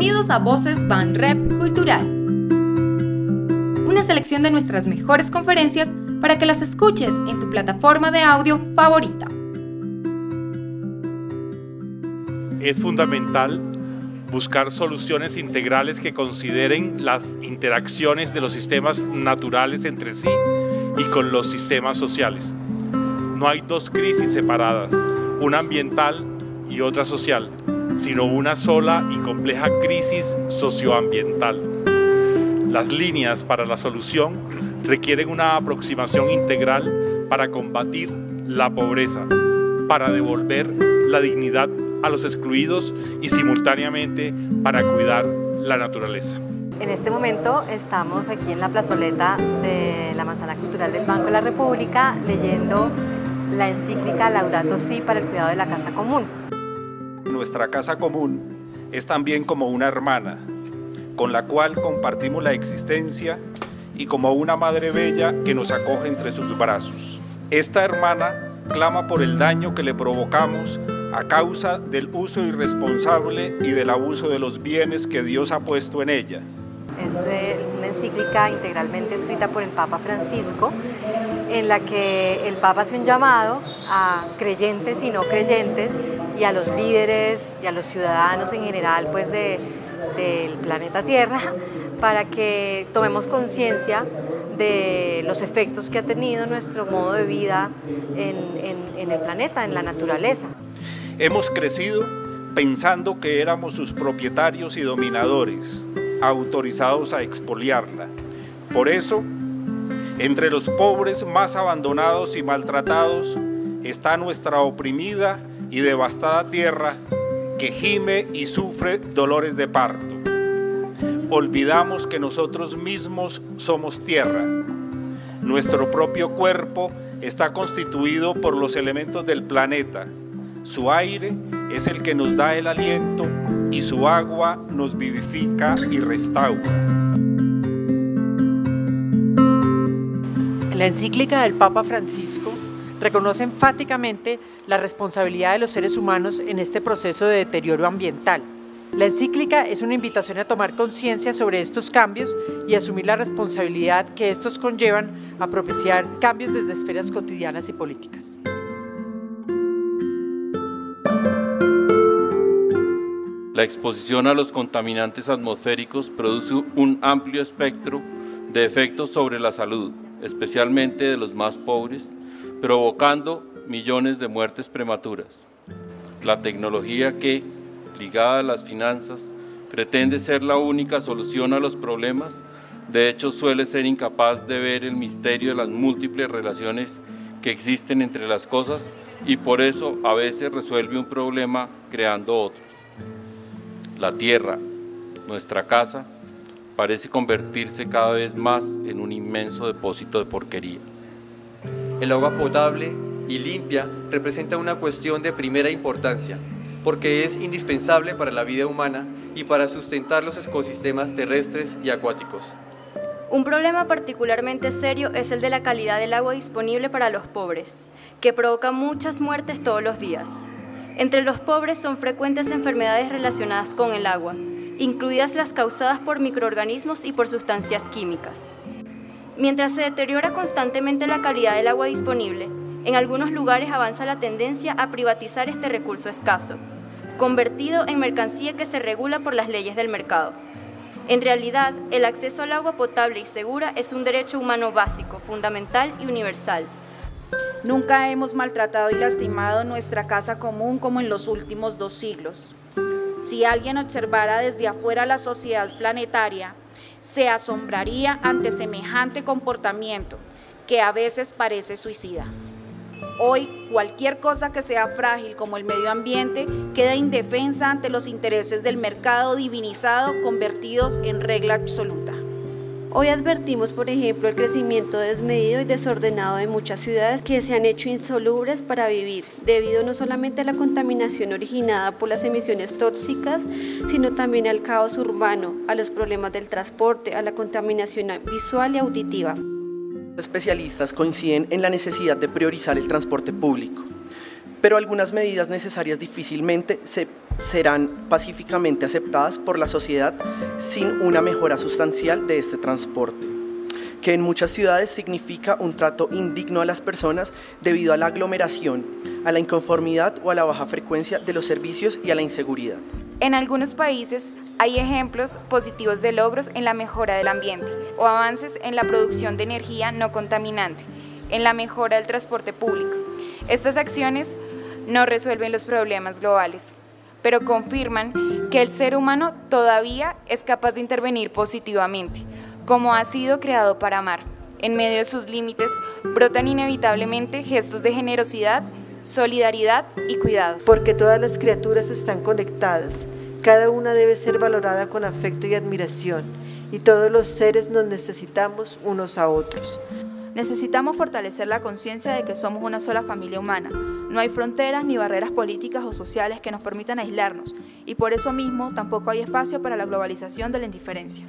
Bienvenidos a Voces Van Rep Cultural. Una selección de nuestras mejores conferencias para que las escuches en tu plataforma de audio favorita. Es fundamental buscar soluciones integrales que consideren las interacciones de los sistemas naturales entre sí y con los sistemas sociales. No hay dos crisis separadas, una ambiental y otra social sino una sola y compleja crisis socioambiental. Las líneas para la solución requieren una aproximación integral para combatir la pobreza, para devolver la dignidad a los excluidos y simultáneamente para cuidar la naturaleza. En este momento estamos aquí en la plazoleta de la Manzana Cultural del Banco de la República leyendo la encíclica Laudato Si para el cuidado de la casa común nuestra casa común es también como una hermana, con la cual compartimos la existencia y como una madre bella que nos acoge entre sus brazos. Esta hermana clama por el daño que le provocamos a causa del uso irresponsable y del abuso de los bienes que Dios ha puesto en ella. Es eh, una encíclica integralmente escrita por el Papa Francisco en la que el Papa hace un llamado a creyentes y no creyentes y a los líderes y a los ciudadanos en general pues del planeta Tierra para que tomemos conciencia de los efectos que ha tenido nuestro modo de vida en, el planeta, en la naturaleza. Hemos crecido pensando que éramos sus propietarios y dominadores, autorizados a expoliarla. Por eso, entre los pobres más abandonados y maltratados está nuestra oprimida y devastada tierra que gime y sufre dolores de parto. Olvidamos que nosotros mismos somos tierra. Nuestro propio cuerpo está constituido por los elementos del planeta. Su aire es el que nos da el aliento y su agua nos vivifica y restaura. La encíclica del Papa Francisco reconoce enfáticamente la responsabilidad de los seres humanos en este proceso de deterioro ambiental. La encíclica es una invitación a tomar conciencia sobre estos cambios y asumir la responsabilidad que estos conllevan a propiciar cambios desde esferas cotidianas y políticas. La exposición a los contaminantes atmosféricos produce un amplio espectro de efectos sobre la salud, especialmente de los más pobres, provocando millones de muertes prematuras. La tecnología que, ligada a las finanzas, pretende ser la única solución a los problemas, de hecho suele ser incapaz de ver el misterio de las múltiples relaciones que existen entre las cosas y por eso a veces resuelve un problema creando otros. La tierra, nuestra casa, parece convertirse cada vez más en un inmenso depósito de porquería. El agua potable y limpia representa una cuestión de primera importancia, porque es indispensable para la vida humana y para sustentar los ecosistemas terrestres y acuáticos. Un problema particularmente serio es el de la calidad del agua disponible para los pobres, que provoca muchas muertes todos los días. Entre los pobres son frecuentes enfermedades relacionadas con el agua, incluidas las causadas por microorganismos y por sustancias químicas. Mientras se deteriora constantemente la calidad del agua disponible, en algunos lugares avanza la tendencia a privatizar este recurso escaso, convertido en mercancía que se regula por las leyes del mercado. En realidad, el acceso al agua potable y segura es un derecho humano básico, fundamental y universal. Nunca hemos maltratado y lastimado nuestra casa común como en los últimos dos siglos. Si alguien observara desde afuera la sociedad planetaria, se asombraría ante semejante comportamiento que a veces parece suicida. Hoy cualquier cosa que sea frágil como el medio ambiente queda indefensa ante los intereses del mercado divinizado convertidos en regla absoluta. Hoy advertimos, por ejemplo, el crecimiento desmedido y desordenado de muchas ciudades que se han hecho insolubles para vivir, debido no solamente a la contaminación originada por las emisiones tóxicas, sino también al caos urbano, a los problemas del transporte, a la contaminación visual y auditiva. Especialistas coinciden en la necesidad de priorizar el transporte público. Pero algunas medidas necesarias difícilmente se, serán pacíficamente aceptadas por la sociedad sin una mejora sustancial de este transporte que en muchas ciudades significa un trato indigno a las personas debido a la aglomeración, a la inconformidad o a la baja frecuencia de los servicios y a la inseguridad. En algunos países hay ejemplos positivos de logros en la mejora del ambiente o avances en la producción de energía no contaminante, en la mejora del transporte público. Estas acciones no resuelven los problemas globales, pero confirman que el ser humano todavía es capaz de intervenir positivamente, como ha sido creado para amar. En medio de sus límites brotan inevitablemente gestos de generosidad, solidaridad y cuidado. Porque todas las criaturas están conectadas, cada una debe ser valorada con afecto y admiración, y todos los seres nos necesitamos unos a otros. Necesitamos fortalecer la conciencia de que somos una sola familia humana. No hay fronteras ni barreras políticas o sociales que nos permitan aislarnos, y por eso mismo tampoco hay espacio para la globalización de la indiferencia.